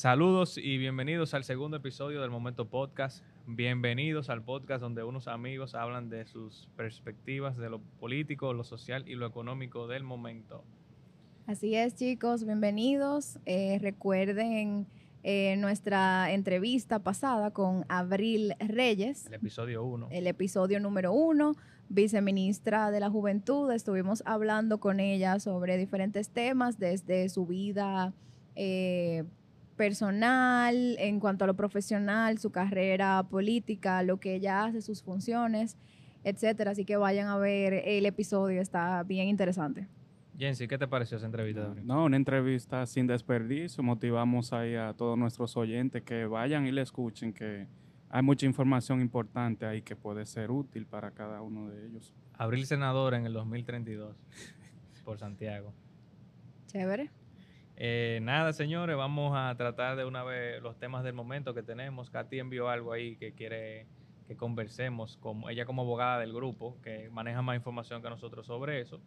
Saludos y bienvenidos al segundo episodio del Momento Podcast. Bienvenidos al podcast donde unos amigos hablan de sus perspectivas de lo político, lo social y lo económico del momento. Así es, chicos, bienvenidos. Eh, recuerden eh, nuestra entrevista pasada con Abril Reyes. El episodio 1. El episodio número uno, viceministra de la Juventud. Estuvimos hablando con ella sobre diferentes temas, desde su vida eh, personal, en cuanto a lo profesional, su carrera política, lo que ella hace, sus funciones, etcétera. Así que vayan a ver el episodio, está bien interesante. Jensi, ¿qué te pareció esa entrevista? No, una entrevista sin desperdicio. Motivamos ahí a todos nuestros oyentes que vayan y le escuchen, que hay mucha información importante ahí que puede ser útil para cada uno de ellos. Abril senador en el 2032 por Santiago. Chévere. Eh, nada, señores, vamos a tratar de una vez los temas del momento que tenemos. Katy envió algo ahí que quiere que conversemos, como, ella como abogada del grupo, que maneja más información que nosotros sobre eso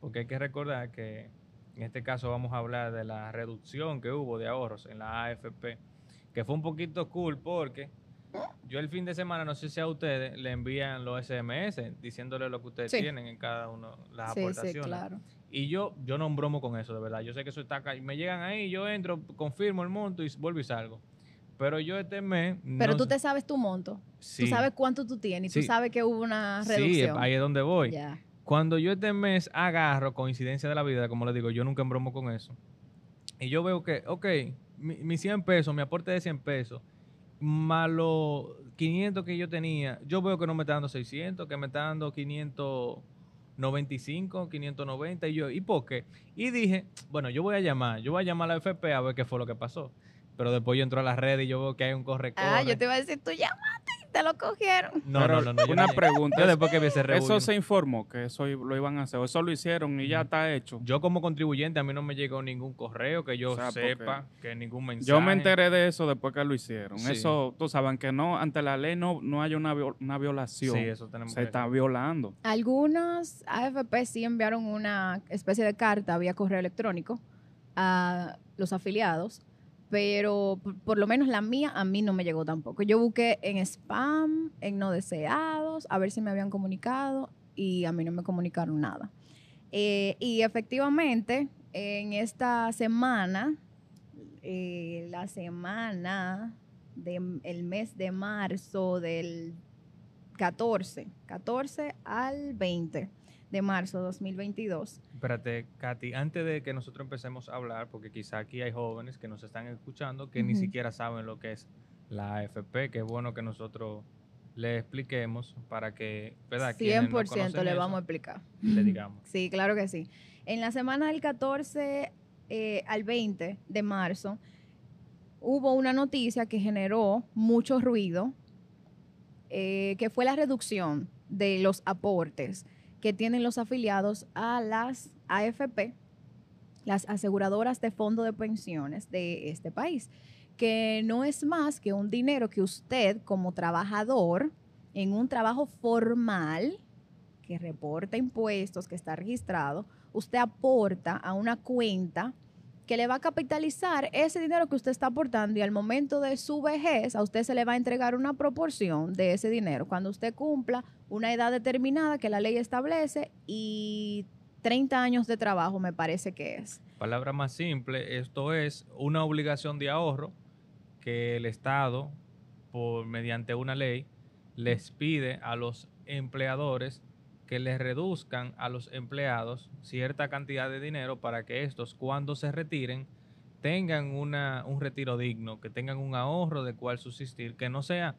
porque hay que recordar que en este caso vamos a hablar de la reducción que hubo de ahorros en la AFP, que fue un poquito cool porque yo el fin de semana, no sé si a ustedes le envían los SMS diciéndole lo que ustedes tienen en cada uno, las sí, aportaciones. Sí, claro. Y yo, yo no bromo con eso, de verdad. Yo sé que eso está acá. Y me llegan ahí, yo entro, confirmo el monto y vuelvo y salgo. Pero yo este mes. Pero tú te sabes tu monto. Sí. Tú sabes cuánto tú tienes y tú sabes que hubo una reducción. Sí, ahí es donde voy. Ya. Cuando yo este mes agarro, coincidencia de la vida, como le digo, yo nunca embromo con eso. Y yo veo que, ok, mi, 100 pesos, mi aporte de 100 pesos, más los 500 que yo tenía, yo veo que no me está dando 600, que me está dando 595, 590, y yo, ¿y por qué? Y dije, bueno, yo voy a llamar, yo voy a llamar a la FP a ver qué fue lo que pasó. Pero después yo entro a la red y yo veo que hay un corre, -corre. Ah, yo te iba a decir, tú llamaste te lo cogieron. No, no, no, Una pregunta. después que Eso se informó que eso lo iban a hacer. Eso lo hicieron y ya está hecho. Yo como contribuyente a mí no me llegó ningún correo que yo sepa, que ningún mensaje. Yo me enteré de eso después que lo hicieron. Eso, tú saben que no, ante la ley no, no hay una, una violación. Sí, eso tenemos Se está violando. Algunos AFP sí enviaron una especie de carta vía correo electrónico a los afiliados pero por, lo menos la mía a mí no me llegó tampoco. Yo busqué en spam, en no deseados, a ver si me habían comunicado y a mí no me comunicaron nada. Eh, y efectivamente, en esta semana, eh, la semana del mes de marzo del 14, 14 al 20, de marzo de 2022. Espérate, Katy, antes de que nosotros empecemos a hablar, porque quizá aquí hay jóvenes que nos están escuchando que ni siquiera saben lo que es la AFP, que es bueno que nosotros le expliquemos para que, ¿verdad? 100% le vamos a explicar. Le digamos. Sí, claro que sí. En la semana del 14 eh, al 20 de marzo hubo una noticia que generó mucho ruido, eh, que fue la reducción de los aportes que tienen los afiliados a las AFP, las aseguradoras de fondo de pensiones de este país, que no es más que un dinero que usted como trabajador en un trabajo formal que reporta impuestos, que está registrado, usted aporta a una cuenta que le va a capitalizar ese dinero que usted está aportando y al momento de su vejez a usted se le va a entregar una proporción de ese dinero. Cuando usted cumpla una edad determinada que la ley establece y 30 años de trabajo me parece que es. Palabra más simple, esto es una obligación de ahorro que el Estado, por mediante una ley, les pide a los empleadores que les reduzcan a los empleados cierta cantidad de dinero para que estos cuando se retiren tengan una, un retiro digno, que tengan un ahorro de cual subsistir, que no sea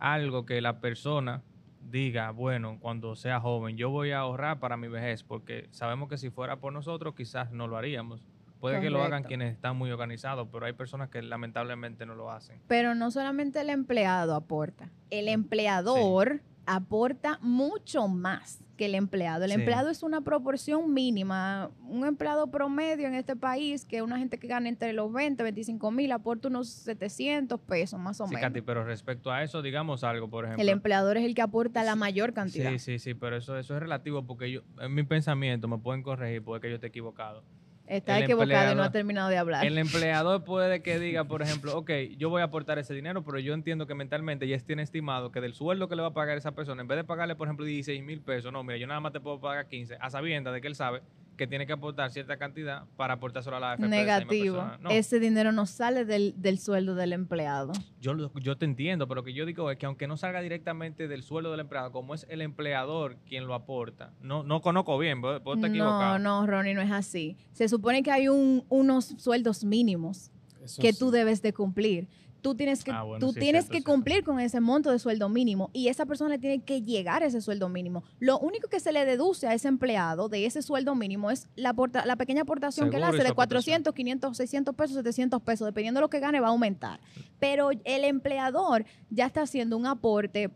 algo que la persona diga, bueno, cuando sea joven, yo voy a ahorrar para mi vejez, porque sabemos que si fuera por nosotros quizás no lo haríamos. Puede que lo hagan quienes están muy organizados, pero hay personas que lamentablemente no lo hacen. Pero no solamente el empleado aporta, el empleador aporta mucho más que el empleado. El empleado es una proporción mínima. Un empleado promedio en este país, que una gente que gana entre los 20, 25 mil, aporta unos 700 pesos más o sí, menos. Katy, pero respecto a eso, digamos algo, por ejemplo. El empleador es el que aporta la mayor cantidad. Sí, sí, sí, pero eso, eso es relativo porque yo, en mi pensamiento, me pueden corregir porque yo esté equivocado. Está el equivocado y no ha terminado de hablar. El empleador puede que diga, por ejemplo, ok, yo voy a aportar ese dinero, pero yo entiendo que mentalmente ya tiene estimado que del sueldo que le va a pagar esa persona, en vez de pagarle, por ejemplo, 16 mil pesos, no, mira, yo nada más te puedo pagar 15, a sabienda de que él sabe que tiene que aportar cierta cantidad para aportárselo a la AFP. Negativo. No, Ese dinero no sale del, del sueldo del empleado. yo, lo- yo te entiendo, pero lo que yo digo es que aunque no salga directamente del sueldo del empleado, como es el empleador quien lo aporta, no, no conozco bien, puedo, estar No, equivocado. no, Ronnie, no es así. Se supone que hay un- unos sueldos mínimos Eso que sí. tú debes de cumplir. Tú tienes que, Ah, bueno, tú sí, tienes cierto, que cierto. cumplir con ese monto de sueldo mínimo y esa persona le tiene que llegar a ese sueldo mínimo. Lo único que se le deduce a ese empleado de ese sueldo mínimo es la, la pequeña aportación que él hace de 400, 500, 600 pesos, 700 pesos. Dependiendo de lo que gane, va a aumentar. Pero el empleador ya está haciendo un aporte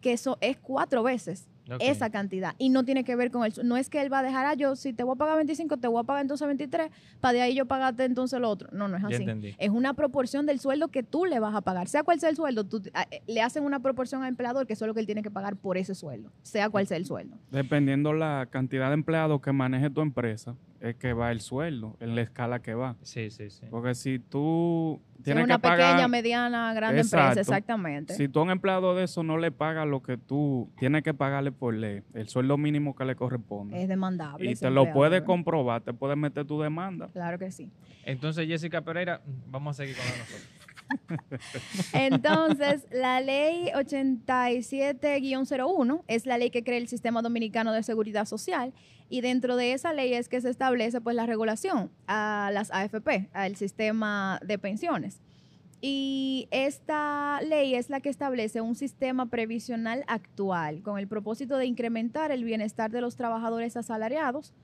que eso es cuatro veces Esa cantidad. Y no tiene que ver con el no es que él va a dejar ah, yo si te voy a pagar 25 te voy a pagar entonces 23 para de ahí yo pagarte entonces lo otro no no es así. es una proporción del sueldo que tú le vas a pagar. Sea cual sea el sueldo tú, eh, le hacen una proporción al empleador que eso es lo que él tiene que pagar por ese sueldo sea cual sea el sueldo. Dependiendo la cantidad de empleados que maneje tu empresa, es que va el sueldo, en la escala que va. Sí, sí, sí. Porque si tú Tienes una que pagar... pequeña mediana grande Exacto. empresa exactamente Si tú a un empleado de eso no le pagas lo que tú tienes que pagarle por ley, el sueldo mínimo que le corresponde, es demandable y te lo puedes comprobar, te puedes meter tu demanda. claro que sí Entonces, Jessica Pereira, vamos a seguir con nosotros. Entonces, la ley 87-01 es la ley que crea el Sistema Dominicano de Seguridad Social y dentro de esa ley es que se establece pues la regulación a las AFP, al sistema de pensiones. Y esta ley es la que establece un sistema previsional actual con el propósito de incrementar el bienestar de los trabajadores asalariados,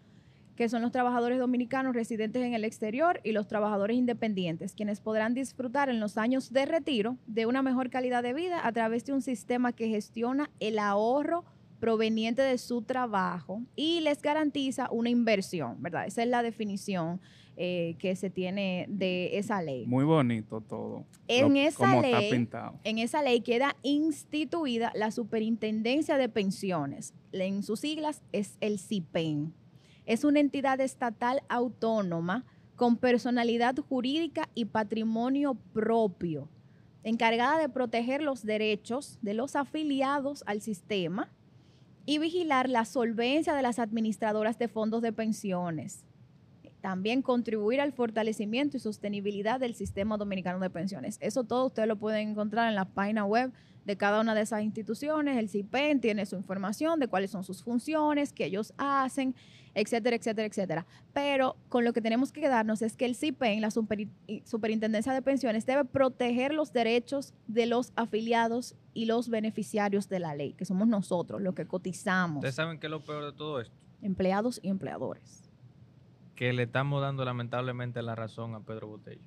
que son los trabajadores dominicanos residentes en el exterior y los trabajadores independientes, quienes podrán disfrutar en los años de retiro de una mejor calidad de vida a través de un sistema que gestiona el ahorro proveniente de su trabajo y les garantiza una inversión, ¿verdad? Esa es la definición eh, que se tiene de esa ley. Muy bonito todo. En lo- esa ley-. En esa ley queda instituida la Superintendencia de Pensiones. En sus siglas es el CIPEN. Es una entidad estatal autónoma con personalidad jurídica y patrimonio propio, encargada de proteger los derechos de los afiliados al sistema y vigilar la solvencia de las administradoras de fondos de pensiones. También contribuir al fortalecimiento y sostenibilidad del sistema dominicano de pensiones. Eso todo ustedes lo pueden encontrar en la página web de cada una de esas instituciones. El CIPEN tiene su información de cuáles son sus funciones, qué ellos hacen, etcétera, etcétera, etcétera. Pero con lo que tenemos que quedarnos es que el CIPEN, la Superi- Superintendencia de Pensiones, debe proteger los derechos de los afiliados y los beneficiarios de la ley, que somos nosotros, los que cotizamos, Ustedes saben que es lo peor de todo esto, empleados y empleadores. que le estamos dando lamentablemente la razón a Pedro Botello.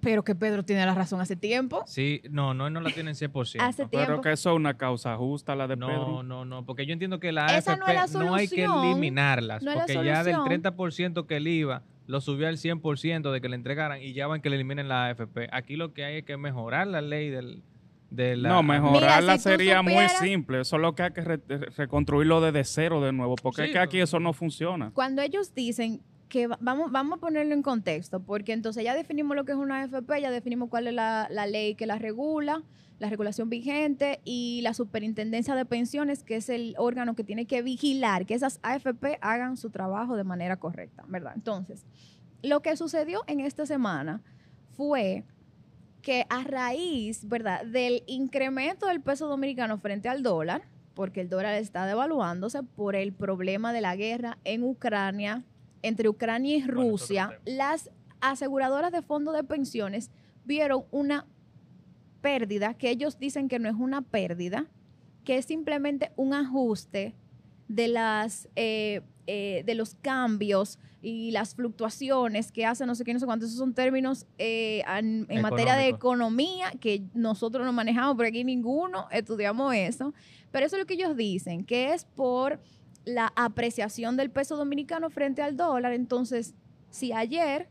Pero que Pedro tiene la razón hace tiempo. Sí, no, no, no la tienen 100%. Hace Pero que eso es una causa justa, la de No, Pedro. no, no, porque yo entiendo que la Esa AFP no es la no hay que eliminarlas, No es la porque ya del solución. 30% que el IVA lo subió al 100% de que le entregaran y ya van que le eliminen la AFP. Aquí lo que hay es que mejorar la ley del, de la... No, mejorarla Mira, si tú sería muy simple. Eso es lo que hay que re- reconstruirlo desde cero de nuevo, porque Sí, es que aquí eso no funciona. Cuando ellos dicen que va- vamos, vamos a ponerlo en contexto, porque entonces ya definimos lo que es una AFP, ya definimos cuál es la, la ley que la regula, la regulación vigente y la superintendencia de pensiones, que es el órgano que tiene que vigilar que esas AFP hagan su trabajo de manera correcta, ¿verdad? Entonces, lo que sucedió en esta semana fue que a raíz, ¿verdad?, del incremento del peso dominicano frente al dólar, porque el dólar está devaluándose por el problema de la guerra en Ucrania, entre Ucrania y Rusia, las aseguradoras de fondos de pensiones vieron una pérdida, que ellos dicen que no es una pérdida, que es simplemente un ajuste de las eh, eh, de los cambios y las fluctuaciones que hacen no sé qué, no sé cuánto. Esos son términos eh, an- en materia de economía que nosotros no manejamos, porque aquí ninguno estudiamos eso. Pero eso es lo que ellos dicen, que es por la apreciación del peso dominicano frente al dólar. Entonces, si ayer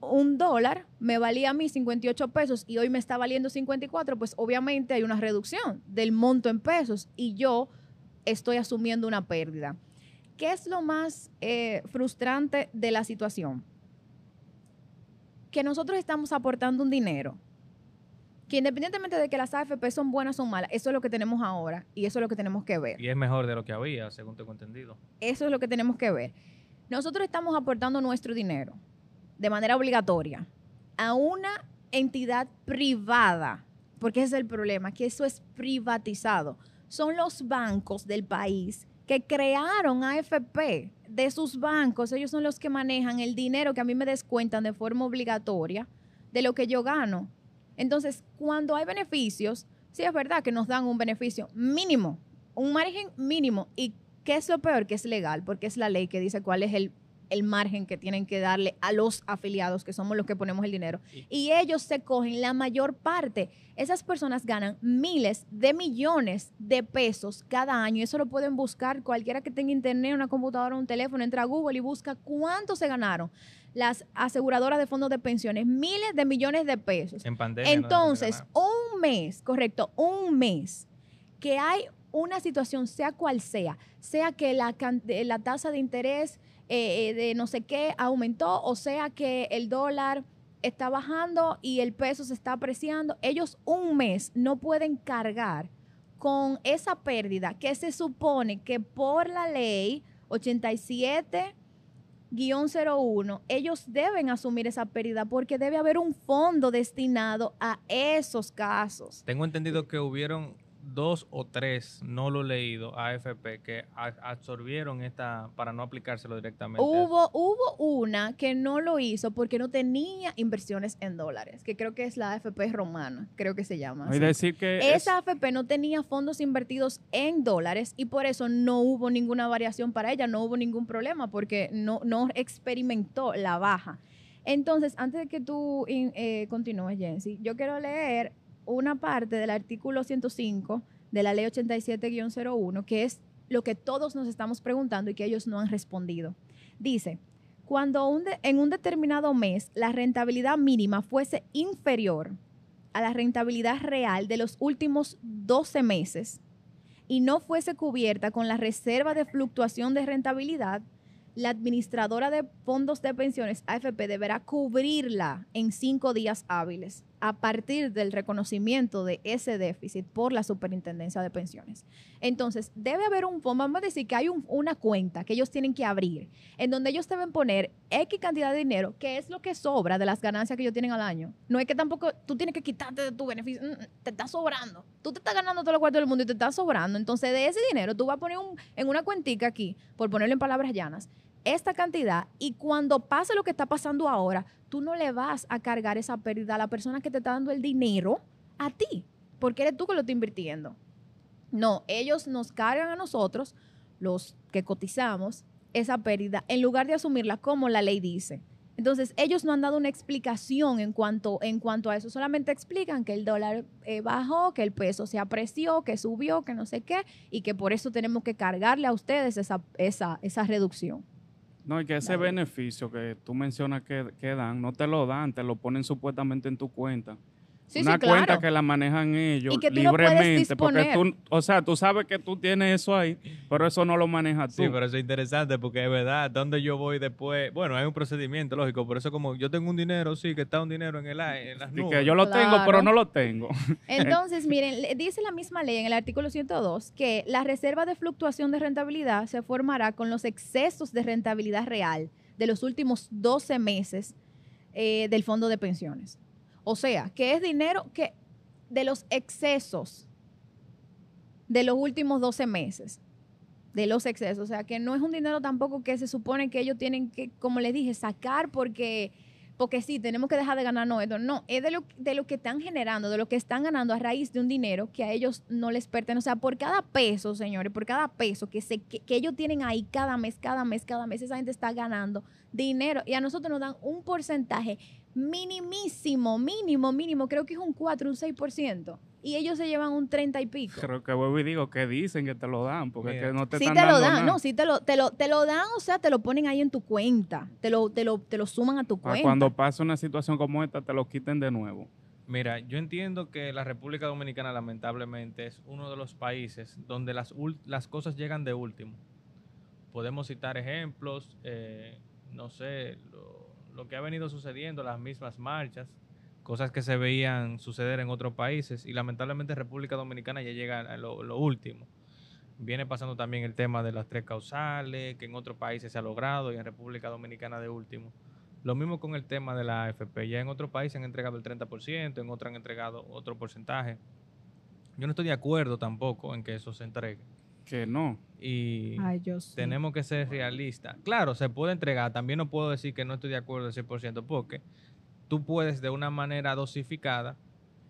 un dólar me valía a mí 58 pesos y hoy me está valiendo 54, pues obviamente hay una reducción del monto en pesos y yo estoy asumiendo una pérdida. ¿qué es lo más eh, frustrante de la situación? Que nosotros estamos aportando un dinero que independientemente de que las AFP son buenas o malas, eso es lo que tenemos ahora y eso es lo que tenemos que ver. Y es mejor de lo que había, según tengo entendido. Eso es lo que tenemos que ver. Nosotros estamos aportando nuestro dinero de manera obligatoria a una entidad privada, porque ese es el problema, que eso es privatizado. Son los bancos del país que crearon AFP de sus bancos, ellos son los que manejan el dinero que a mí me descuentan de forma obligatoria de lo que yo gano. Entonces, cuando hay beneficios, sí es verdad que nos dan un beneficio mínimo, un margen mínimo. ¿Y qué es lo peor? Que es legal, porque es la ley que dice cuál es el, el margen que tienen que darle a los afiliados, que somos los que ponemos el dinero. Y ellos se cogen la mayor parte. Esas personas ganan miles de millones de pesos cada año. Eso lo pueden buscar cualquiera que tenga internet, una computadora, un teléfono, entra a Google y busca cuánto se ganaron las aseguradoras de fondos de pensiones, miles de millones de pesos. En pandemia. Entonces, un mes, correcto, un mes que hay una situación, sea cual sea, sea que la, la tasa de interés eh, de no sé qué aumentó, o sea que el dólar está bajando y el peso se está apreciando, ellos un mes no pueden cargar con esa pérdida que se supone que por la ley 87 guion 01, ellos deben asumir esa pérdida porque debe haber un fondo destinado a esos casos. Tengo entendido que hubieron dos o tres, no lo he leído, AFP, que absorbieron esta para no aplicárselo directamente. Hubo, hubo una que no lo hizo porque no tenía inversiones en dólares, que creo que es la AFP romana, creo que se llama. decir que Esa AFP no tenía fondos invertidos en dólares y por eso no hubo ninguna variación para ella, no hubo ningún problema porque no, no experimentó la baja. Entonces, antes de que tú eh, continúes, Jensi, yo quiero leer una parte del artículo 105 de la ley 87-01, que es lo que todos nos estamos preguntando y que ellos no han respondido. Dice, cuando en un determinado mes la rentabilidad mínima fuese inferior a la rentabilidad real de los últimos 12 meses y no fuese cubierta con la reserva de fluctuación de rentabilidad, la administradora de fondos de pensiones, AFP, deberá cubrirla en cinco días hábiles a partir del reconocimiento de ese déficit por la superintendencia de pensiones. Entonces, debe haber un fondo, vamos a decir que hay una cuenta que ellos tienen que abrir, en donde ellos deben poner X cantidad de dinero, que es lo que sobra de las ganancias que ellos tienen al año. No es que tampoco tú tienes que quitarte de tu beneficio, mm, mm, te está sobrando. Tú te estás ganando todo lo cuarto del mundo y te está sobrando. Entonces, de ese dinero tú vas a poner en una cuentica aquí, por ponerlo en palabras llanas, esta cantidad y cuando pase lo que está pasando ahora, tú no le vas a cargar esa pérdida a la persona que te está dando el dinero a ti, porque eres tú que lo está invirtiendo. No, ellos nos cargan a nosotros, los que cotizamos, esa pérdida en lugar de asumirla como la ley dice. Entonces, ellos no han dado una explicación en cuanto, en cuanto a eso, solamente explican que el dólar eh, bajó, que el peso se apreció, que subió, que no sé qué, y que por eso tenemos que cargarle a ustedes esa, esa, esa reducción. No, y que ese beneficio que tú mencionas que, que, dan, no te lo dan, te lo ponen supuestamente en tu cuenta. Una cuenta que la manejan ellos libremente. porque tú, o sea, tú sabes que tú tienes eso ahí, pero eso no lo manejas tú. Sí, pero eso es interesante porque es verdad, ¿dónde yo voy después? Bueno, hay un procedimiento, lógico, por eso como yo tengo un dinero, sí, que está un dinero en el en las nubes. Y que yo lo tengo, pero no lo tengo. Entonces, miren, dice la misma ley en el artículo 102 que la reserva de fluctuación de rentabilidad se formará con los excesos de rentabilidad real de los últimos 12 meses eh, del fondo de pensiones. O sea, que es dinero que de los excesos de los últimos 12 meses, de los excesos. O sea, que no es un dinero tampoco que se supone que ellos tienen que, como les dije, sacar porque, porque sí, tenemos que dejar de ganarnos esto. No, es de lo, de lo que están generando, de lo que están ganando a raíz de un dinero que a ellos no les pertenece. O sea, por cada peso, señores, por cada peso que, se, que, que ellos tienen ahí cada mes, cada mes, cada mes, esa gente está ganando dinero y a nosotros nos dan un porcentaje minimísimo, mínimo, mínimo, creo que es un 4, un 6%. Y ellos se llevan un 30 y pico. Creo que vuelvo y digo que dicen que te lo dan, porque es que no te sí están te lo dan, no, sí te lo, te lo, te lo dan, o sea, te lo ponen ahí en tu cuenta, te lo, te lo, te lo suman a tu cuenta. Cuando pasa una situación como esta, te lo quiten de nuevo. Mira, yo entiendo que la República Dominicana lamentablemente es uno de los países donde las, las cosas llegan de último podemos citar ejemplos, eh, no sé, lo, que ha venido sucediendo, las mismas marchas, cosas que se veían suceder en otros países y lamentablemente República Dominicana ya llega a lo, último. Viene pasando también el tema de las tres causales, que en otros países se ha logrado y en República Dominicana de último. Lo mismo con el tema de la AFP. Ya en otros países han entregado el 30%, en otros han entregado otro porcentaje. Yo no estoy de acuerdo tampoco en que eso se entregue. Que no. Y tenemos que ser realistas. Claro, se puede entregar. También no puedo decir que no estoy de acuerdo al 100% porque tú puedes de una manera dosificada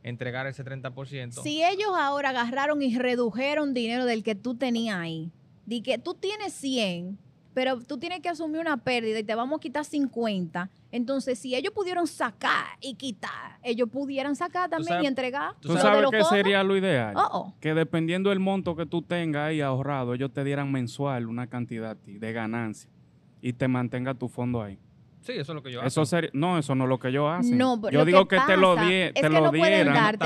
entregar ese 30%. Si ellos ahora agarraron y redujeron dinero del que tú tenías ahí, di que tú tienes 100 pero tú tienes que asumir una pérdida y te vamos a quitar 50. Entonces, si ellos pudieron sacar y quitar, ellos pudieran sacar también y entregar. ¿Tú sabes qué sería lo ideal? Que dependiendo del monto que tú tengas ahí ahorrado, ellos te dieran mensual una cantidad de ganancia y te mantenga tu fondo ahí. Sí, eso es lo que yo hago. no, eso no es lo que yo hago. No, yo digo que, te lo, die, te lo dieran.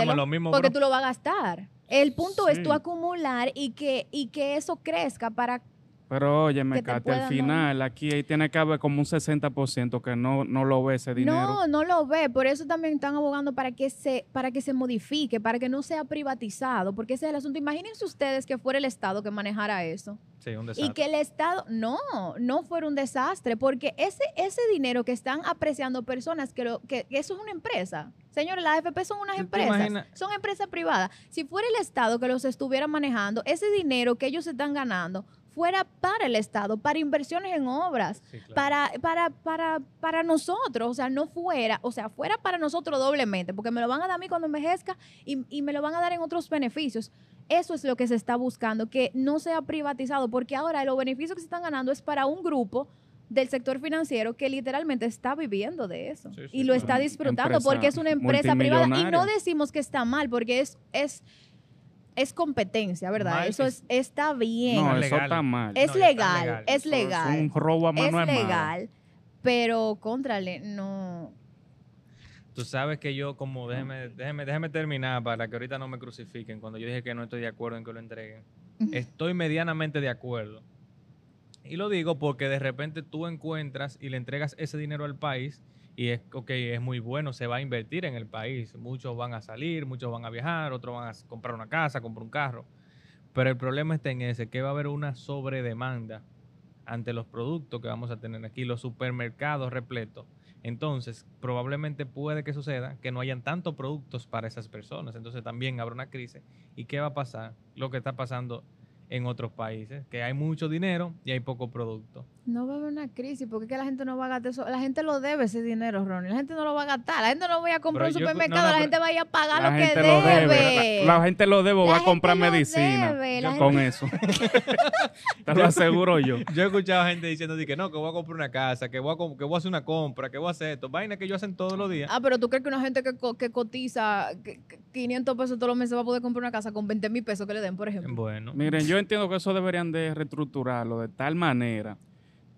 porque tú lo vas a gastar. El punto es tú acumular y que, y que eso crezca para pero oye, me cate, al final aquí ahí tiene que haber como un 60% que no, no lo ve ese dinero. No, no lo ve, por eso también están abogando para que se para que se modifique, para que no sea privatizado, porque ese es el asunto. Imagínense ustedes que fuera el Estado que manejara eso. Sí, un desastre. Y que el Estado, no, no fuera un desastre, porque ese, ese dinero que están apreciando personas, que, lo, que, eso es una empresa. Señores, las AFP son unas empresas, son empresas privadas. Si fuera el Estado que los estuviera manejando, ese dinero que ellos están ganando fuera para el Estado, para inversiones en obras, para, para, para, para nosotros, o sea, no fuera, o sea, fuera para nosotros doblemente, porque me lo van a dar a mí cuando envejezca y, y me lo van a dar en otros beneficios. Eso es lo que se está buscando, que no sea privatizado, porque ahora los beneficios que se están ganando es para un grupo del sector financiero que literalmente está viviendo de eso y lo está disfrutando porque es una empresa privada. Y no decimos que está mal porque es es es competencia, ¿verdad? eso es, está bien. No, eso está mal. Es legal, es legal. Es un robo a mano Es legal, pero contrale, no. Tú sabes que yo, como, déjeme, déjeme, déjeme terminar para que ahorita no me crucifiquen cuando yo dije que no estoy de acuerdo en que lo entreguen. Estoy medianamente de acuerdo. Y lo digo porque de repente tú encuentras y le entregas ese dinero al país y es, ok, es muy bueno, se va a invertir en el país. Muchos van a salir, muchos van a viajar, otros van a comprar una casa, comprar un carro. Pero el problema está en ese, que va a haber una sobredemanda ante los productos que vamos a tener aquí, los supermercados repletos. Entonces, probablemente puede que suceda que no hayan tantos productos para esas personas. Entonces también habrá una crisis. ¿Y qué va a pasar? Lo que está pasando en otros países, que hay mucho dinero y hay poco producto. No va a haber una crisis, porque es que la gente no va a gastar eso. La gente lo debe ese dinero, Ronnie. La gente no lo va a gastar. La gente no va a comprar un supermercado, la gente va a ir a pagar lo que debe. La, gente lo debe o va a comprar medicina con eso. Te lo aseguro yo. Yo he escuchado gente diciendo que no, que voy a comprar una casa, que voy a, que voy a hacer una compra, que voy a hacer esto. Vainas que ellos hacen todos los días. Ah, pero tú crees que una gente que, que cotiza 500 pesos todos los meses va a poder comprar una casa con 20 mil pesos que le den, por ejemplo. Bueno. Miren, yo entiendo que eso deberían de reestructurarlo de tal manera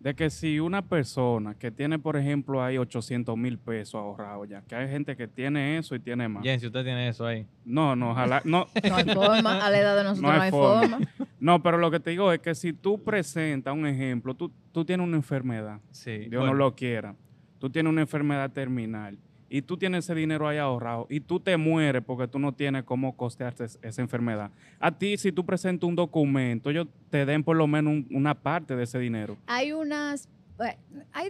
de que si una persona que tiene, por ejemplo, ahí 800 mil pesos ahorrados ya, que hay gente que tiene eso y tiene más. Bien, si usted tiene eso ahí. No, no, ojalá, no. no hay forma, a la edad de nosotros no hay, forma. No, pero lo que te digo es que si tú presentas un ejemplo, tú, tú tienes una enfermedad, sí, Dios no lo quiera, tú tienes una enfermedad terminal y tú tienes ese dinero ahí ahorrado y tú te mueres porque tú no tienes cómo costearte esa enfermedad. A ti, si tú presentas un documento, ellos te den por lo menos una parte de ese dinero. Hay unas eh,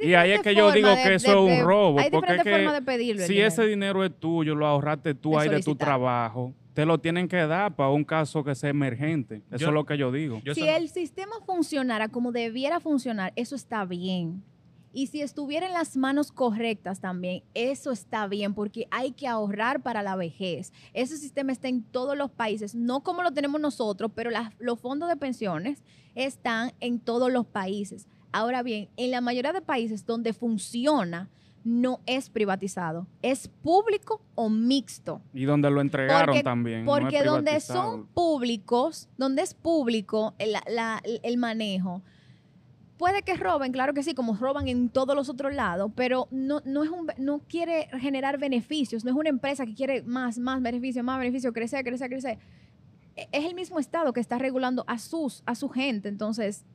y ahí es que yo digo que eso es un robo. Hay porque formas de pedirlo. Si ese dinero es tuyo, lo ahorraste tú ahí de tu trabajo, te lo tienen que dar para un caso que sea emergente. Eso es lo que yo digo. si el sistema funcionara como debiera funcionar, eso está bien. Y si estuviera en las manos correctas también, eso está bien porque hay que ahorrar para la vejez. Ese sistema está en todos los países, no como lo tenemos nosotros, pero los fondos de pensiones están en todos los países. Ahora bien, en la mayoría de países donde funciona, no es privatizado, es público o mixto. Y donde lo entregaron también. Porque donde son públicos, donde es público el manejo, Puede que roben, claro que sí, como roban en todos los otros lados, pero no, no, es un, no quiere generar beneficios, no es una empresa que quiere más, más beneficios, más beneficios, crecer, crecer, crecer. E, es el mismo Estado que está regulando a, sus, a su gente, entonces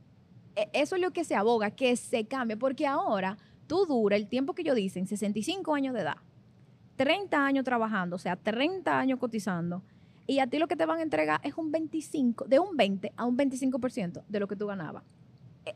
e, eso es lo que se aboga, que se cambie, porque ahora tú dura el tiempo que ellos dicen, 65 años de edad, 30 años trabajando, o sea, 30 años cotizando, y a ti lo que te van a entregar es un 25, de un 20 a un 25% de lo que tú ganabas.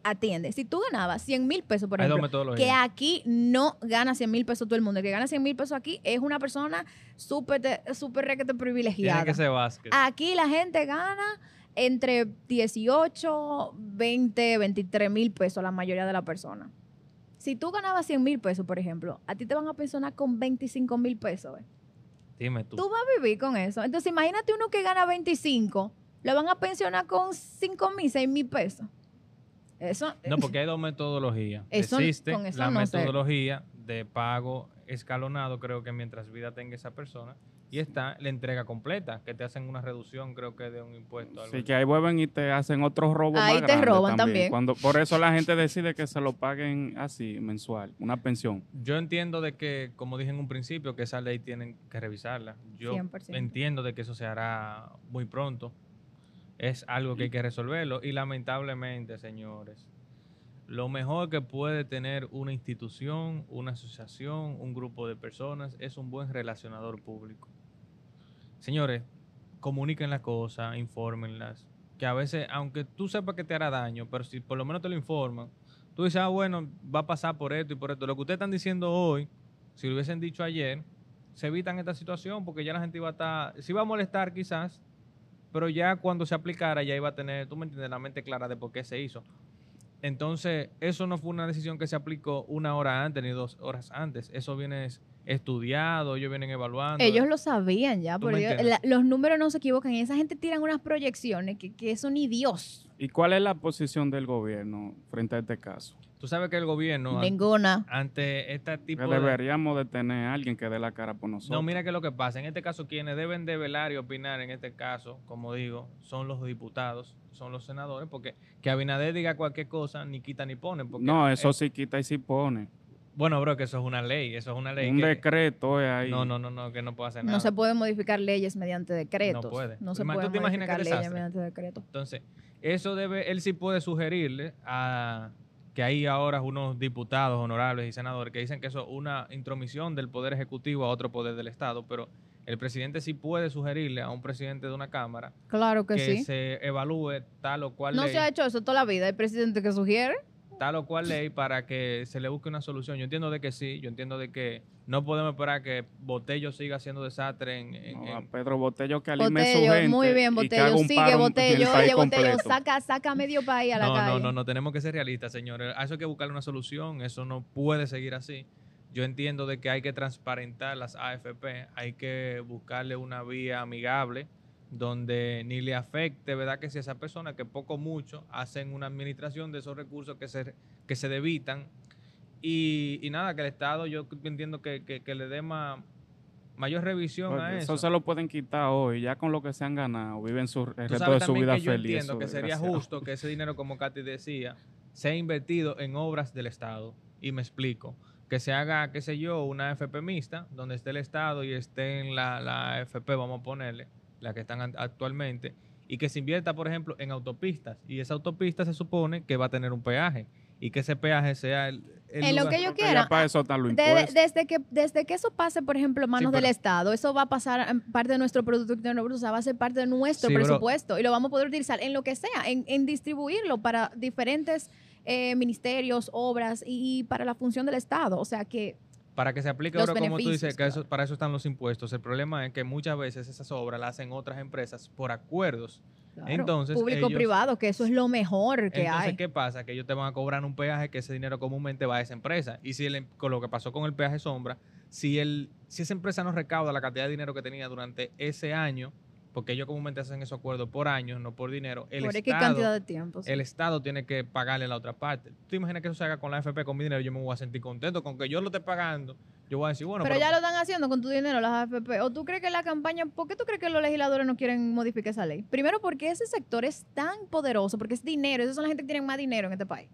Atiende, si tú ganabas 100 mil pesos, por ejemplo, que aquí no gana 100 mil pesos todo el mundo, el que gana 100 mil pesos aquí es una persona súper súper requete privilegiada. Tiene que ser Aquí la gente gana entre 18, 20, 23 mil pesos la mayoría de las personas. Si tú ganabas 100 mil pesos, por ejemplo, a ti te van a pensionar con 25 mil pesos. ¿eh? Dime tú. Tú vas a vivir con eso. Entonces, imagínate uno que gana 25, le van a pensionar con 5 mil, 6 mil pesos. Eso, no, porque hay dos metodologías. Existe la metodología de pago escalonado, creo que mientras vida tenga esa persona, y está la entrega completa, que te hacen una reducción, creo que de un impuesto. Sí, que ahí vuelven y te hacen otros robos ahí te roban también. Cuando, por eso la gente decide que se lo paguen así, mensual, una pensión. Yo entiendo de que, como dije en un principio, que esa ley tienen que revisarla. Yo entiendo de que eso se hará muy pronto. Es algo que hay que resolverlo. Y lamentablemente, señores, lo mejor que puede tener una institución, una asociación, un grupo de personas es un buen relacionador público señores, comuniquen las cosas, infórmenlas. Que a veces, aunque tú sepas que te hará daño, pero si por lo menos te lo informan, tú dices, ah, bueno, va a pasar por esto y por esto. Lo que ustedes están diciendo hoy, si lo hubiesen dicho ayer, se evitan esta situación porque ya la gente iba a estar, se iba a molestar quizás, pero ya cuando se aplicara ya iba a tener, tú me entiendes, la mente clara de por qué se hizo. Entonces, eso no fue una decisión que se aplicó una hora antes ni dos horas antes. Eso viene estudiado, ellos vienen evaluando. Ellos lo sabían ya, porque los números no se equivocan. Esa gente tiran unas proyecciones que, que son ni Dios. ¿Y cuál es la posición del gobierno frente a este caso? Tú sabes que el gobierno... Ninguna. Ante este tipo que deberíamos de tener a alguien que dé la cara por nosotros. No, mira que lo que pasa. En este caso, quienes deben de velar y opinar en este caso, como digo, son los diputados, son los senadores, porque que Abinader diga cualquier cosa, ni quita ni pone. no, eso sí quita y sí pone. Bueno, bro, que eso es una ley, eso es una ley. Un decreto es ahí. No, no, no, no, que no puede hacer nada. No se puede modificar leyes mediante decretos. No puede. No se puede modificar leyes mediante decretos. Entonces, eso debe, él sí puede sugerirle a que hay ahora unos diputados honorables y senadores que dicen que eso es una intromisión del Poder Ejecutivo a otro poder del Estado, pero el presidente sí puede sugerirle a un presidente de una Cámara claro que, que se evalúe tal o cual no ley. No se ha hecho eso toda la vida, el presidente que sugiere tal o cual ley para que se le busque una solución. Yo entiendo de que sí, yo entiendo de que no podemos esperar que Botello siga haciendo desastre en... Pedro Botello que alime su gente muy bien, Botello, sigue Botello, oye Botello, saca, saca medio país a la calle. No, no, no, tenemos que ser realistas, señores. A eso hay que buscarle una solución, eso no puede seguir así. Yo entiendo de que hay que transparentar las AFP, hay que buscarle una vía amigable donde ni le afecte, ¿verdad? Que si esa persona que poco mucho hacen una administración de esos recursos que se, que se debitan y, nada, que el Estado yo entiendo que, que, le dé más, mayor revisión a eso. Eso se lo pueden quitar hoy, ya con lo que se han ganado, viven su, el resto de su vida que yo entiendo que sería justo que ese dinero, como Katy decía, sea invertido en obras del Estado. Y me explico. Que se haga, qué sé yo, una FP mixta, donde esté el Estado y esté en la, la FP, vamos a ponerle, las que están actualmente, y que se invierta, por ejemplo, en autopistas. Y esa autopista se supone que va a tener un peaje y que ese peaje sea el, en lo que yo quiera. Para eso desde, que, desde que eso pase, por ejemplo, en manos del Estado, eso va a pasar en parte de nuestro Producto Interno Bruto, o sea, va a ser parte de nuestro presupuesto y lo vamos a poder utilizar en lo que sea, en, distribuirlo para diferentes eh, ministerios, obras y para la función del Estado. O sea que para que se aplique ahora, como tú dices, que eso, para eso están los impuestos. El problema es que muchas veces esas obras las hacen otras empresas por acuerdos. Entonces, público-privado, que eso es lo mejor que entonces, ¿qué pasa? Que ellos te van a cobrar un peaje que ese dinero comúnmente va a esa empresa. Y si el, con lo que pasó con el peaje sombra, si, el, si esa empresa no recauda la cantidad de dinero que tenía durante ese año, porque ellos comúnmente hacen esos acuerdos por años, no por dinero. El ¿Por Estado, cantidad de tiempo? El Estado tiene que pagarle la otra parte. ¿Tú imaginas que eso se haga con la AFP, con mi dinero? Yo me voy a sentir contento con que yo lo esté pagando. Yo voy a decir, bueno. Pero, ya lo están haciendo con tu dinero las AFP. ¿O tú crees que la campaña, por qué tú crees que los legisladores no quieren modificar esa ley? Primero, porque ese sector es tan poderoso, porque es dinero, esas son la gente que tienen más dinero en este país.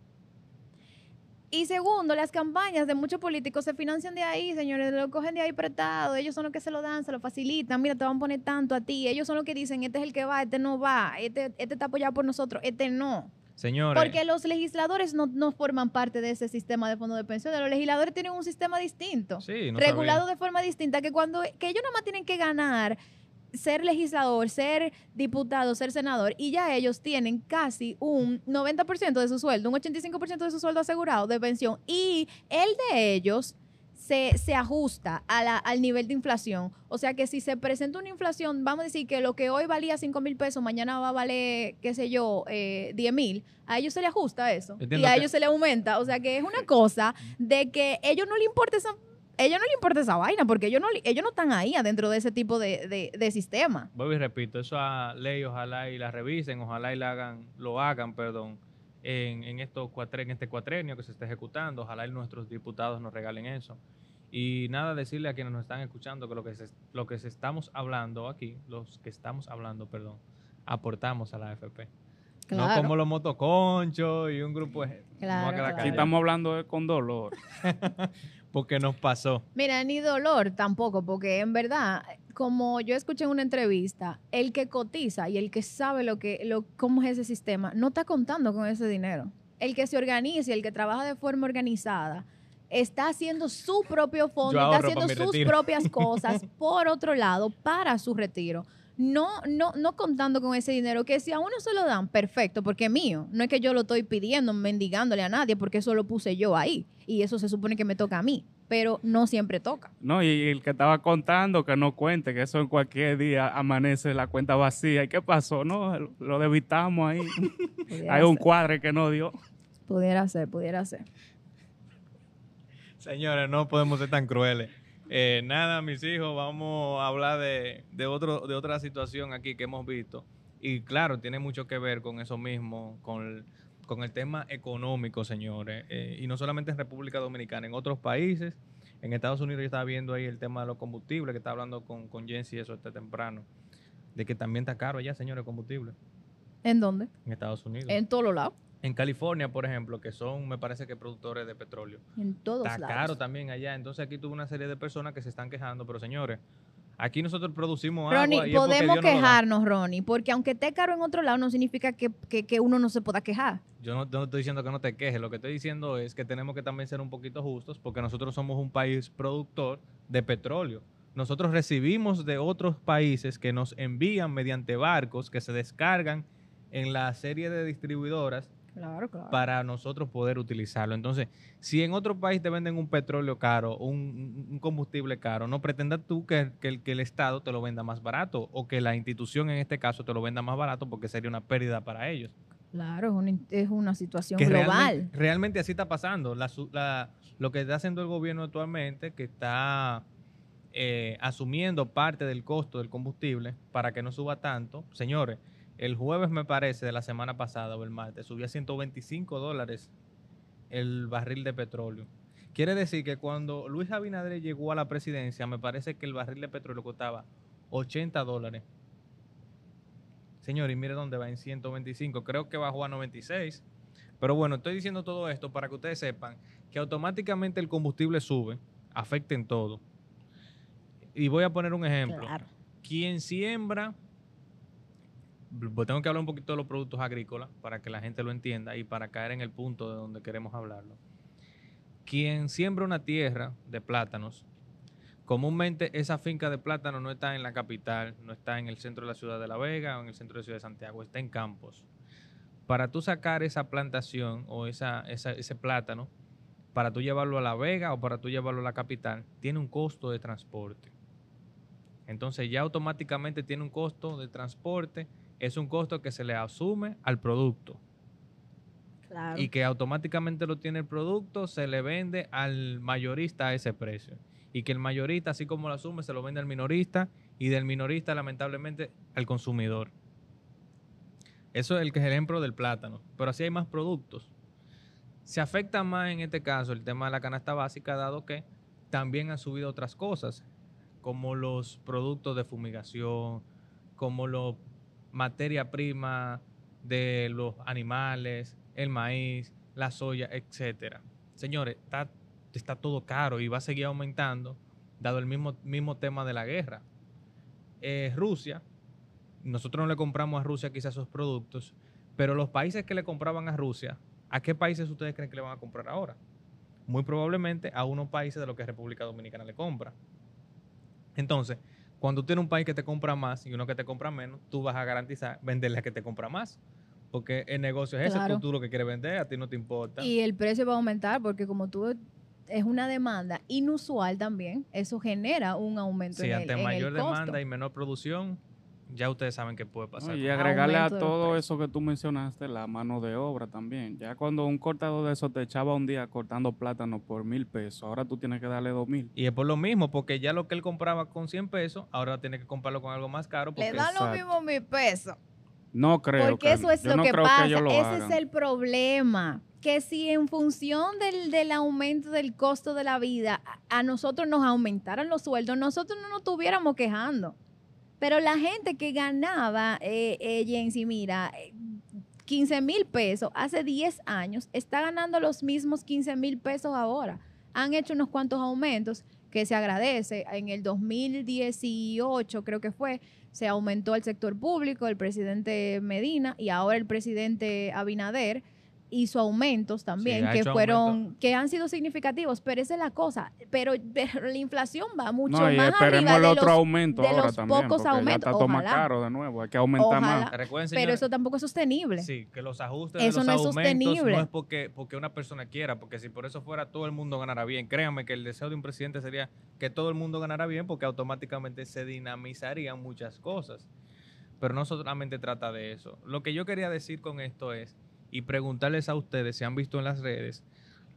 Y segundo, las campañas de muchos políticos se financian de ahí, señores, lo cogen de ahí prestado, ellos son los que se lo dan, se lo facilitan, mira, te van a poner tanto a ti, ellos son los que dicen, este es el que va, este no va, este, este está apoyado por nosotros, este no. Señores. Porque los legisladores no, no, forman parte de ese sistema de fondo de pensiones. Los legisladores tienen un sistema distinto, regulado de forma distinta, que cuando que ellos más tienen que ganar ser legislador, ser diputado, ser senador, y ya ellos tienen casi un 90% de su sueldo, un 85% de su sueldo asegurado de pensión, y el de ellos se, ajusta al nivel de inflación. O sea que si se presenta una inflación, vamos a decir que lo que hoy valía 5 mil pesos, mañana va a valer, qué sé yo, eh, 10 mil, a ellos se le ajusta eso. y a ellos se le aumenta. O sea que es una cosa de que a ellos no le importa esa ellos no le importa esa vaina porque ellos no, ellos no están ahí adentro de ese tipo de, de, sistema. Voy y repito, eso a ley ojalá y la revisen, ojalá y la hagan, lo hagan, perdón, en, en, estos en este cuatrenio que se está ejecutando. Ojalá y nuestros diputados nos regalen eso. Y nada, decirle a quienes nos están escuchando que lo que, se, lo que se estamos hablando aquí, los que estamos hablando, perdón, aportamos a la AFP. No como los motoconchos y un grupo de... Claro, Si estamos hablando de con dolor. porque nos pasó. Mira, ni dolor tampoco, porque en verdad, como yo escuché en una entrevista, el que cotiza y el que sabe lo que, lo, cómo es ese sistema, no está contando con ese dinero. El que se organiza y el que trabaja de forma organizada, está haciendo su propio fondo, está haciendo sus propias cosas por otro lado para su retiro. No, no, no contando con ese dinero, que si a uno se lo dan, perfecto, porque es mío. No es que yo lo estoy pidiendo, mendigándole a nadie, porque eso lo puse yo ahí. Y eso se supone que me toca a mí, pero no siempre toca. No, y el que estaba contando, que no cuente, que eso en cualquier día amanece la cuenta vacía. ¿Y qué pasó? No, lo debitamos ahí. Hay un cuadre que no dio. Pudiera ser, pudiera ser. Señores, no podemos ser tan crueles. Eh, nada, mis hijos, vamos a hablar de, de, otro, de otra situación aquí que hemos visto. Y claro, tiene mucho que ver con eso mismo, con el, tema económico, señores. Eh, y no solamente en República Dominicana, en otros países. En Estados Unidos yo estaba viendo ahí el tema de los combustibles, que estaba hablando con, con Jensi eso este temprano. De que también está caro allá, señores, el combustible. ¿En dónde? En Estados Unidos. En todos lados. En California, por ejemplo, que son, me parece que productores de petróleo. En todos Está caro también allá. Entonces aquí tuve una serie de personas que se están quejando, pero señores, aquí nosotros producimos Ronnie, agua. Y podemos quejarnos, Ronnie, porque aunque esté caro en otro lado, no significa que, uno no se pueda quejar. Yo no, no, estoy diciendo que no te quejes, lo que estoy diciendo es que tenemos que también ser un poquito justos, porque nosotros somos un país productor de petróleo. Nosotros recibimos de otros países que nos envían mediante barcos que se descargan en la serie de distribuidoras para nosotros poder utilizarlo. Entonces, si en otro país te venden un petróleo caro, un, un combustible caro, no pretendas tú que, el, que el Estado te lo venda más barato o que la institución en este caso te lo venda más barato porque sería una pérdida para ellos. Claro, es una, situación global. Realmente, así está pasando. lo que está haciendo el gobierno actualmente, que está eh, asumiendo parte del costo del combustible para que no suba tanto, señores, el jueves, me parece, de la semana pasada o el martes, subió a 125 dólares el barril de petróleo. Quiere decir que cuando Luis Abinader llegó a la presidencia, me parece que el barril de petróleo costaba 80 dólares. Señor, y mire dónde va en 125. Creo que bajó a 96. Pero bueno, estoy diciendo todo esto para que ustedes sepan que automáticamente el combustible sube, afecta en todo. Y voy a poner un ejemplo. Quien siembra tengo que hablar un poquito de los productos agrícolas para que la gente lo entienda y para caer en el punto de donde queremos hablarlo. Quien siembra una tierra de plátanos, comúnmente esa finca de plátano no está en la capital, no está en el centro de la ciudad de La Vega o en el centro de la ciudad de Santiago, está en campos. Para tú sacar esa plantación o esa, ese plátano, para tú llevarlo a La Vega o para tú llevarlo a la capital, tiene un costo de transporte. Entonces ya automáticamente tiene un costo de transporte es un costo que se le asume al producto. Y que automáticamente lo tiene el producto, se le vende al mayorista a ese precio. Y que el mayorista, así como lo asume, se lo vende al minorista y del minorista, lamentablemente, al consumidor. Eso es el que es el ejemplo del plátano. Pero así hay más productos. Se afecta más en este caso el tema de la canasta básica, dado que también han subido otras cosas, como los productos de fumigación, como los materia prima de los animales, el maíz, la soya, etcétera. Señores, está, todo caro y va a seguir aumentando, dado el mismo, mismo tema de la guerra. Eh, Rusia, nosotros no le compramos a Rusia quizás esos productos, Pero los países que le compraban a Rusia, ¿a qué países ustedes creen que le van a comprar ahora? Muy probablemente a unos países de los que República Dominicana le compra. Entonces, cuando tú tienes un país que te compra más y uno que te compra menos, tú vas a garantizar venderle a que te compra más. Porque el negocio es ese, tú, lo que quieres vender, a ti no te importa. Y el precio va a aumentar porque como tú es una demanda inusual también, eso genera un aumento sí, ante mayor demanda y menor producción, ya ustedes saben qué puede pasar. y agregarle a todo eso que tú mencionaste, la mano de obra también. Ya cuando un cortador de eso te echaba un día cortando plátano por mil pesos, ahora tú tienes que darle dos mil. Y es por lo mismo, porque ya lo que él compraba con 100 pesos, ahora tiene que comprarlo con algo más caro. Le da lo mismo mil pesos. No creo. Porque eso es lo que pasa. Ese es el problema. Que si en función del, del, aumento del costo de la vida a, nosotros nos aumentaran los sueldos, nosotros no nos estuviéramos quejando. Pero la gente que ganaba, eh, eh mira, 15 mil pesos hace 10 años, está ganando los mismos 15 mil pesos ahora. Han hecho unos cuantos aumentos que se agradece. En el 2018 creo que fue, se aumentó el sector público, el presidente Medina y ahora el presidente Abinader hizo aumentos también que fueron que han sido significativos pero esa es la cosa pero, la inflación va mucho no, y más esperemos el otro aumento de ahora los también, pocos aumentos está más caro de nuevo hay que aumentar más. Pero eso tampoco es sostenible. sí que los ajustes eso de los no aumentos es no es porque porque una persona quiera porque si por eso fuera todo el mundo ganara bien. Créanme que el deseo de un presidente sería que todo el mundo ganara bien porque automáticamente se dinamizarían muchas cosas. Pero no solamente trata de eso. Lo que yo quería decir con esto es y preguntarles a ustedes si han visto en las redes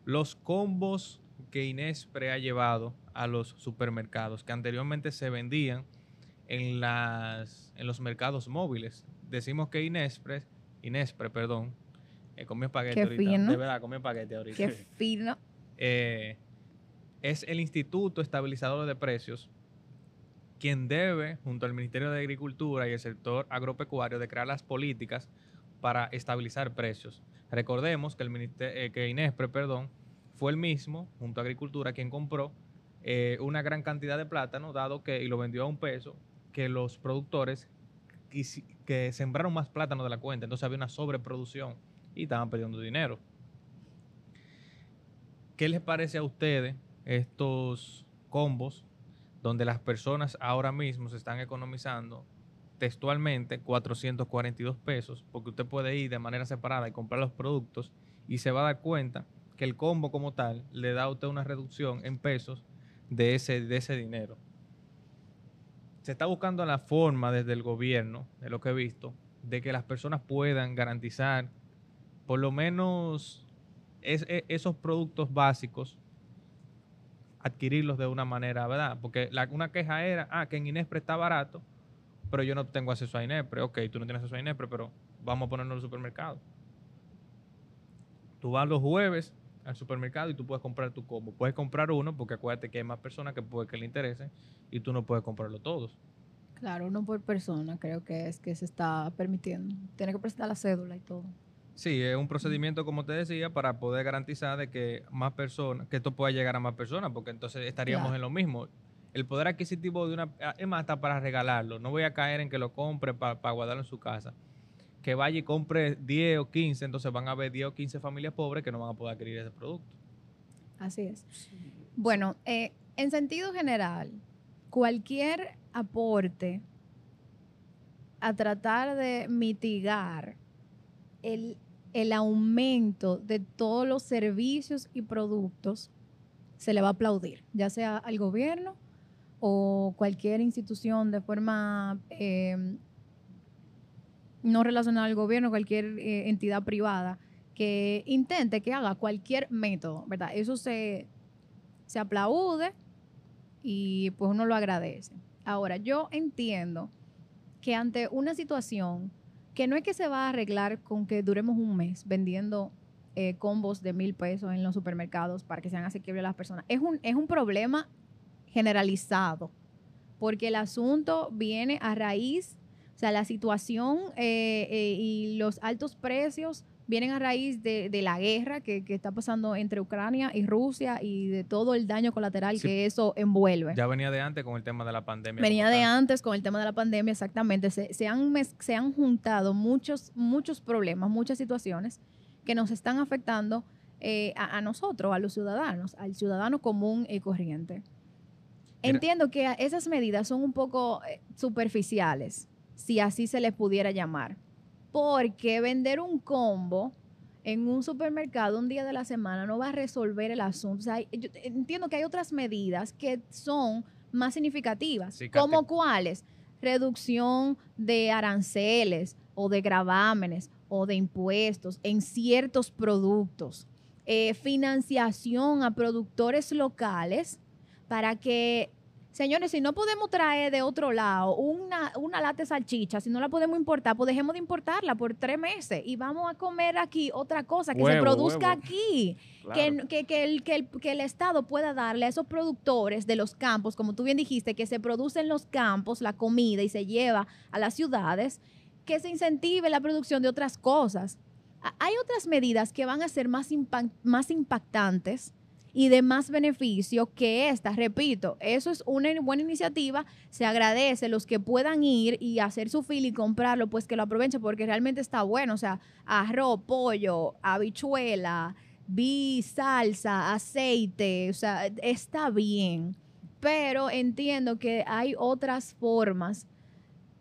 los combos que Inespre ha llevado a los supermercados que anteriormente se vendían en, las, en los mercados móviles. Decimos que Inespre, Inespre, perdón, eh, comí espagueti ahorita. De verdad, comí espagueti ahorita. Qué fino. Eh, es el Instituto Estabilizador de Precios quien debe, junto al Ministerio de Agricultura y el sector agropecuario, de crear las políticas para estabilizar precios. Recordemos que, el ministerio, eh, que Inespre perdón, fue el mismo, junto a Agricultura, quien compró eh, una gran cantidad de plátano, dado que, y lo vendió a un peso, que los productores que sembraron más plátano de la cuenta, entonces había una sobreproducción y estaban perdiendo dinero. ¿Qué les parece a ustedes estos combos donde las personas ahora mismo se están economizando textualmente 442 pesos, porque usted puede ir de manera separada y comprar los productos y se va a dar cuenta que el combo como tal le da a usted una reducción en pesos de ese, de ese dinero. Se está buscando la forma desde el gobierno, de lo que he visto, de que las personas puedan garantizar por lo menos e, esos productos básicos, adquirirlos de una manera, ¿verdad? Porque una queja era, ah, que en Inespre está barato, pero yo no tengo acceso a INEPRE. Ok, tú no tienes acceso a INEPRE, pero vamos a ponerlo en el supermercado. Tú vas los jueves al supermercado y tú puedes comprar tu combo. Puedes comprar uno porque acuérdate que hay más personas que puede que le interesen y tú no puedes comprarlo todos. Claro, uno por persona creo que es que se está permitiendo. Tiene que presentar la cédula y todo. Sí, es un procedimiento, como te decía, para poder garantizar de que más personas, que esto pueda llegar a más personas, porque entonces estaríamos en lo mismo el poder adquisitivo de una... Es más, hasta para regalarlo. No voy a caer en que lo compre para guardarlo en su casa. Que vaya y compre 10 o 15, entonces van a haber 10 o 15 familias pobres que no van a poder adquirir ese producto. Así es. Bueno, eh, en sentido general, cualquier aporte a tratar de mitigar el, el aumento de todos los servicios y productos se le va a aplaudir, ya sea al gobierno o cualquier institución de forma em, no relacionada al gobierno, cualquier eh, entidad privada que intente, que haga cualquier método, ¿verdad? Eso se, se aplaude y pues uno lo agradece. Ahora, yo entiendo que ante una situación que no es que se va a arreglar con que duremos un mes vendiendo eh, combos de mil pesos en los supermercados para que sean asequibles a las personas, es un, es un problema generalizado, porque el asunto viene a raíz, o sea, la situación eh, eh, y los altos precios vienen a raíz de, la guerra que, está pasando entre Ucrania y Rusia y de todo el daño colateral que eso envuelve. Ya venía de antes con el tema de la pandemia. Venía de antes con el tema de la pandemia, exactamente. Se, han, se han juntado muchos, muchos problemas, muchas situaciones que nos están afectando eh, a, nosotros, a los ciudadanos, al ciudadano común y corriente. Entiendo que esas medidas son un poco eh, superficiales, si así se les pudiera llamar porque vender un combo en un supermercado un día de la semana no va a resolver el asunto. O sea, yo entiendo que hay otras medidas que son más significativas. ¿Como cuáles? Reducción de aranceles o de gravámenes o de impuestos en ciertos productos. Eh, financiación a productores locales para que Señores, si no podemos traer de otro lado una, una lata de salchicha, si no la podemos importar, pues dejemos de importarla por tres meses y vamos a comer aquí otra cosa que se produzca aquí. Que, que, el, que, que el Estado pueda darle a esos productores de los campos, como tú bien dijiste, que se produce en los campos la comida y se lleva a las ciudades, que se incentive la producción de otras cosas. Hay otras medidas que van a ser más, más impactantes y de más beneficio que esta. Repito, eso es una buena iniciativa. Se agradece los que puedan ir y hacer su fila y comprarlo, pues que lo aprovechen porque realmente está bueno. O sea, arroz, pollo, habichuela, vi salsa, aceite, o sea, está bien. Pero entiendo que hay otras formas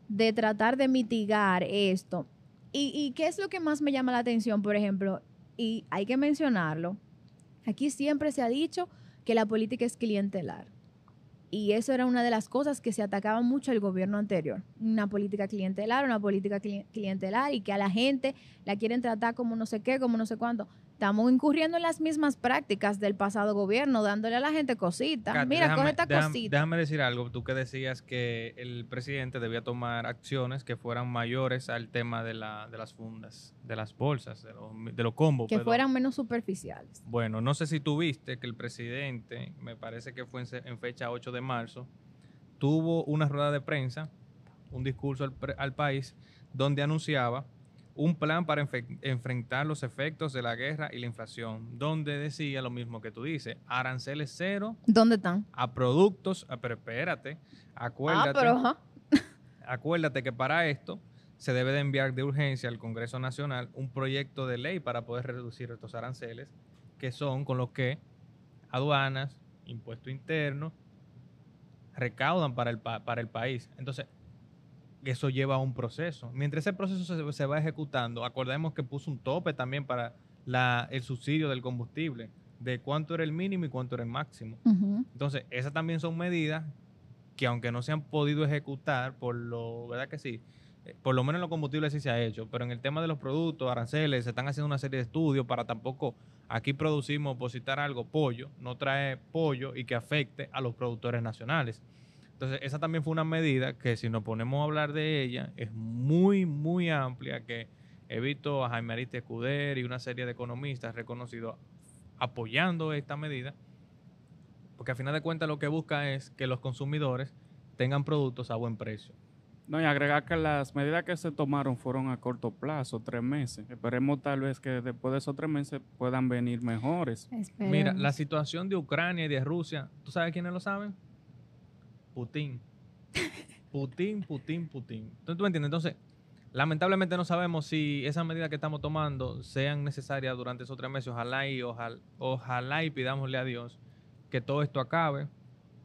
de tratar de mitigar esto. ¿Y, y qué es lo que más me llama la atención, por ejemplo? Y hay que mencionarlo Aquí siempre se ha dicho que la política es clientelar. Y eso era una de las cosas que se atacaba mucho el gobierno anterior. Una política clientelar, una política clientelar y que a la gente la quieren tratar como no sé qué, como no sé cuánto estamos incurriendo en las mismas prácticas del pasado gobierno, dándole a la gente cositas. Mira, coge esta cosita. Déjame decir algo. Tú que decías que el presidente debía tomar acciones que fueran mayores al tema de, la, de las fundas, de las bolsas, de los, de combos. Que fueran menos superficiales. Bueno, no sé si tú viste que el presidente, me parece que fue en, fecha 8 de marzo, tuvo una rueda de prensa, un discurso al, al país, donde anunciaba un plan para enfrentar los efectos de la guerra y la inflación, donde decía lo mismo que tú dices, aranceles cero. ¿Dónde están? A productos, pero espérate, acuérdate, ah, pero, acuérdate que para esto se debe de enviar de urgencia al Congreso Nacional un proyecto de ley para poder reducir estos aranceles, que son con los que aduanas, impuesto interno, recaudan para el, para el país. Entonces, eso lleva a un proceso. Mientras ese proceso se, va ejecutando, acordemos que puso un tope también para el subsidio del combustible, de cuánto era el mínimo y cuánto era el máximo. Entonces, esas también son medidas que aunque no se han podido ejecutar, por lo, ¿verdad que sí? Eh, por lo menos en los combustibles sí se ha hecho, pero en el tema de los productos, aranceles, se están haciendo una serie de estudios para tampoco aquí producimos, positar algo, pollo, no trae pollo y que afecte a los productores nacionales. Entonces, esa también fue una medida que si nos ponemos a hablar de ella, es muy, muy amplia, que he visto a Jaime Ariste Escuder y una serie de economistas reconocidos apoyando esta medida, porque al final de cuentas lo que busca es que los consumidores tengan productos a buen precio. No, y agregar que las medidas que se tomaron fueron a corto plazo, tres meses. Esperemos tal vez que después de esos tres meses puedan venir mejores. Mira, la situación de Ucrania y de Rusia, ¿tú sabes quiénes lo saben? Putin. Putin, Putin, Putin. Entonces, ¿tú me entiendes? Entonces, lamentablemente no sabemos si esas medidas que estamos tomando sean necesarias durante esos tres meses. Ojalá y, ojalá, ojalá y pidámosle a Dios que todo esto acabe,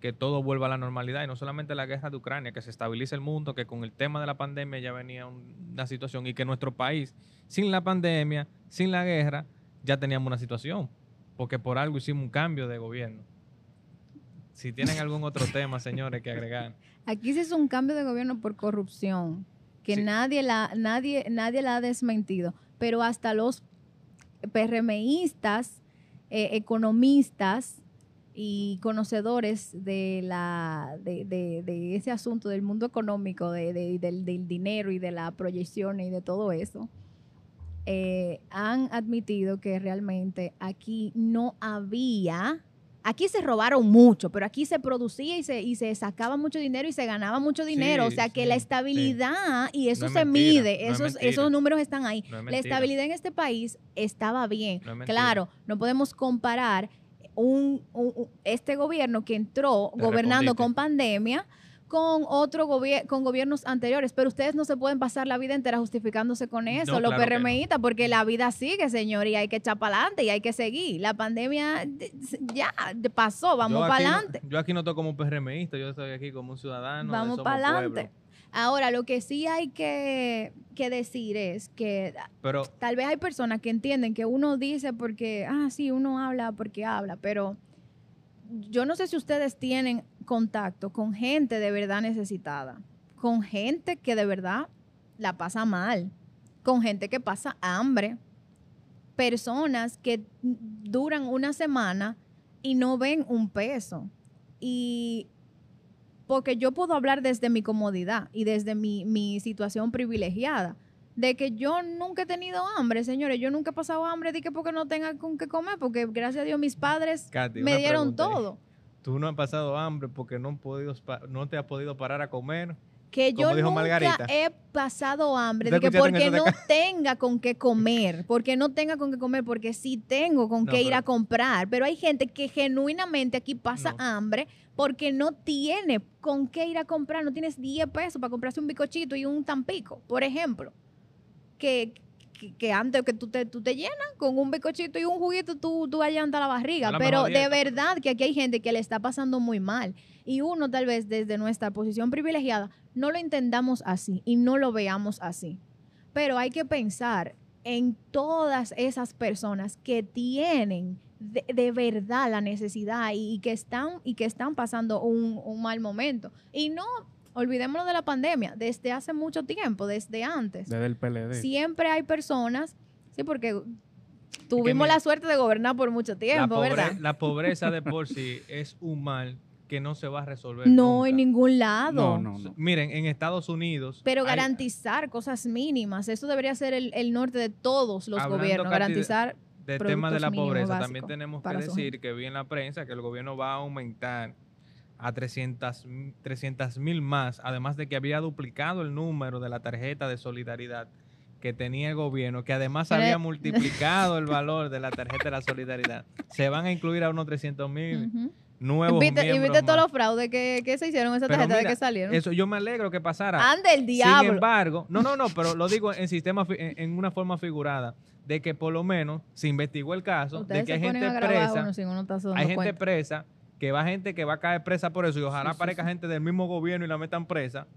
que todo vuelva a la normalidad y no solamente la guerra de Ucrania, que se estabilice el mundo, que con el tema de la pandemia ya venía una situación y que nuestro país, sin la pandemia, sin la guerra, ya teníamos una situación, porque por algo hicimos un cambio de gobierno. Si tienen algún otro tema, señores, que agregar. Aquí se hizo un cambio de gobierno por corrupción, que nadie, la, nadie, nadie la ha desmentido, pero hasta los PRMistas, eh, economistas y conocedores de, la, de, ese asunto del mundo económico, del, del, dinero y de la proyección y de todo eso, eh, han admitido que realmente aquí no había Aquí se robaron mucho, pero aquí se producía y se, y se sacaba mucho dinero y se ganaba mucho dinero. o sea que la estabilidad, y eso se mide, esos, esos números están ahí. la estabilidad en este país estaba bien. claro, no podemos comparar un, este gobierno que entró gobernando con pandemia con otro gobierno con gobiernos anteriores, pero ustedes no se pueden pasar la vida entera justificándose con eso, los PRMistas, porque la vida sigue, señor, y hay que echar para adelante y hay que seguir. La pandemia ya pasó, vamos para adelante. yo aquí no estoy como PRMista, yo estoy aquí como un ciudadano. Vamos para adelante. Ahora, lo que sí hay que, decir es que pero, tal vez hay personas que entienden que uno dice porque, ah, sí, uno habla porque habla, pero yo no sé si ustedes tienen contacto con gente de verdad necesitada, con gente que de verdad la pasa mal, con gente que pasa hambre, personas que duran una semana y no ven un peso. Y porque yo puedo hablar desde mi comodidad y desde mi, situación privilegiada de que yo nunca he tenido hambre, señores. Yo nunca he pasado hambre de que porque no tenga con qué comer, porque gracias a Dios mis padres me dieron todo. Tú no has pasado hambre porque no, podido, no te has podido parar a comer. Que yo nunca he pasado hambre, de que porque no tenga con qué comer, porque no tenga con qué comer, porque sí tengo con qué ir a comprar. Pero hay gente que genuinamente aquí pasa hambre porque no tiene con qué ir a comprar, no tienes 10 pesos para comprarse un bicochito y un tampico, por ejemplo. Que, que, antes que tú te, tú te llenas con un bicochito y un juguito, tú, tú allantas la barriga. Pero de verdad que aquí hay gente que le está pasando muy mal. Y uno tal vez desde nuestra posición privilegiada no lo entendamos así y no lo veamos así. Pero hay que pensar en todas esas personas que tienen de, verdad la necesidad y, que están, y que están pasando un, un mal momento. Y no olvidémonos de la pandemia, desde hace mucho tiempo, desde antes. Desde el PLD. Siempre hay personas, sí, porque tuvimos la suerte de gobernar por mucho tiempo, ¿verdad? La pobreza de por sí es un mal que no se va a resolver. No, en ningún lado. No, no, Miren, en Estados Unidos. Pero garantizar cosas mínimas, eso debería ser el, norte de todos los gobiernos, garantizar. Del tema de la pobreza, también tenemos que decir que vi en la prensa que el gobierno va a aumentar a 300 mil más, además de que había duplicado el número de la tarjeta de solidaridad que tenía el gobierno, que además había multiplicado el valor de la tarjeta de la solidaridad. Se van a incluir a unos 300 mil nuevos y viste todos los fraudes que, se hicieron en esa tarjeta de que salieron. Eso yo me alegro que pasara. Ande el diablo. Sin embargo, no, no, no, pero lo digo en sistema en, una forma figurada de que por lo menos se investigó el caso de que hay gente presa, hay gente presa que va gente que va a caer presa por eso y ojalá aparezca gente del mismo gobierno y la metan presa,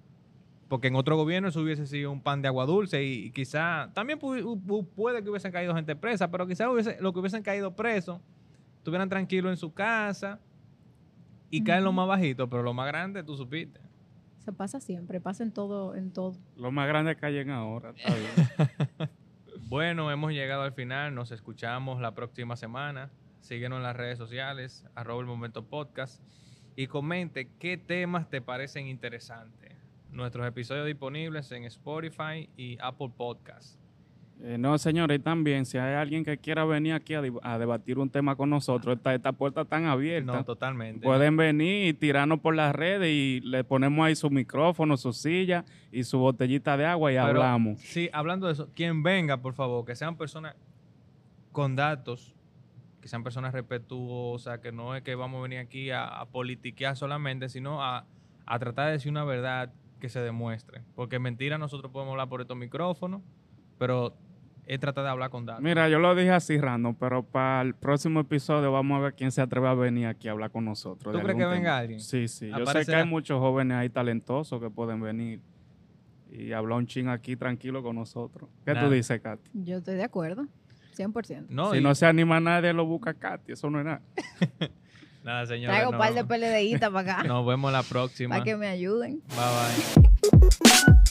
porque en otro gobierno eso hubiese sido un pan de agua dulce y, quizá también puede que hubiesen caído gente presa, pero quizá hubiese, lo que hubiesen caído presos estuvieran tranquilos en su casa y caen lo más bajito, pero lo más grande tú supiste. Se pasa siempre, pasa en todo, en todo. Lo más grande caen ahora. bueno, hemos llegado al final, nos escuchamos la próxima semana. Síguenos en las redes sociales, arroba el momento podcast y comente qué temas te parecen interesantes. Nuestros episodios disponibles en Spotify y Apple Podcast. Eh, no, señores, también, si hay alguien que quiera venir aquí a, debatir un tema con nosotros, esta, esta puerta tan abierta. No, totalmente. Pueden venir y tirarnos por las redes y le ponemos ahí su micrófono, su silla y su botellita de agua y hablamos. Sí, hablando de eso, quien venga, por favor, que sean personas con datos que sean personas respetuosas, que no es que vamos a venir aquí a, politiquear solamente, sino a, tratar de decir una verdad que se demuestre. Porque mentira nosotros podemos hablar por estos micrófonos, pero es tratar de hablar con datos. Mira, yo lo dije así random, pero para el próximo episodio vamos a ver quién se atreve a venir aquí a hablar con nosotros. ¿Tú crees que venga alguien? Sí, sí. Yo sé que hay muchos jóvenes ahí talentosos que pueden venir y hablar un ching aquí tranquilo con nosotros. ¿Qué tú dices, Katy? Yo estoy de acuerdo. 100%. No, si no se anima nadie, lo busca Katy. Eso no es nada. nada, señor. Traigo un par de PLDitas para acá. Nos vemos la próxima. Para que me ayuden. Bye, bye.